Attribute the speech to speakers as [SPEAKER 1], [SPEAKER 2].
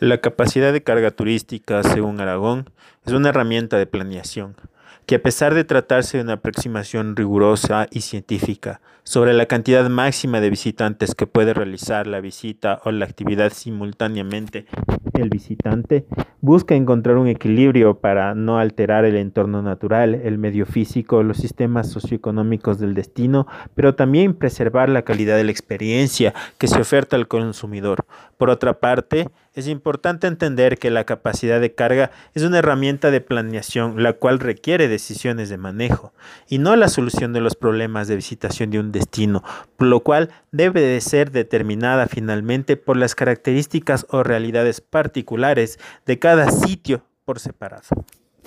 [SPEAKER 1] La capacidad de carga turística, según Aragón, es una herramienta de planeación que a pesar de tratarse de una aproximación rigurosa y científica sobre la cantidad máxima de visitantes que puede realizar la visita o la actividad simultáneamente, el visitante busca encontrar un equilibrio para no alterar el entorno natural, el medio físico, los sistemas socioeconómicos del destino, pero también preservar la calidad de la experiencia que se oferta al consumidor. Por otra parte, es importante entender que la capacidad de carga es una herramienta de planeación, la cual requiere decisiones de manejo y no la solución de los problemas de visitación de un destino, lo cual debe de ser determinada finalmente por las características o realidades particulares de cada sitio por separado.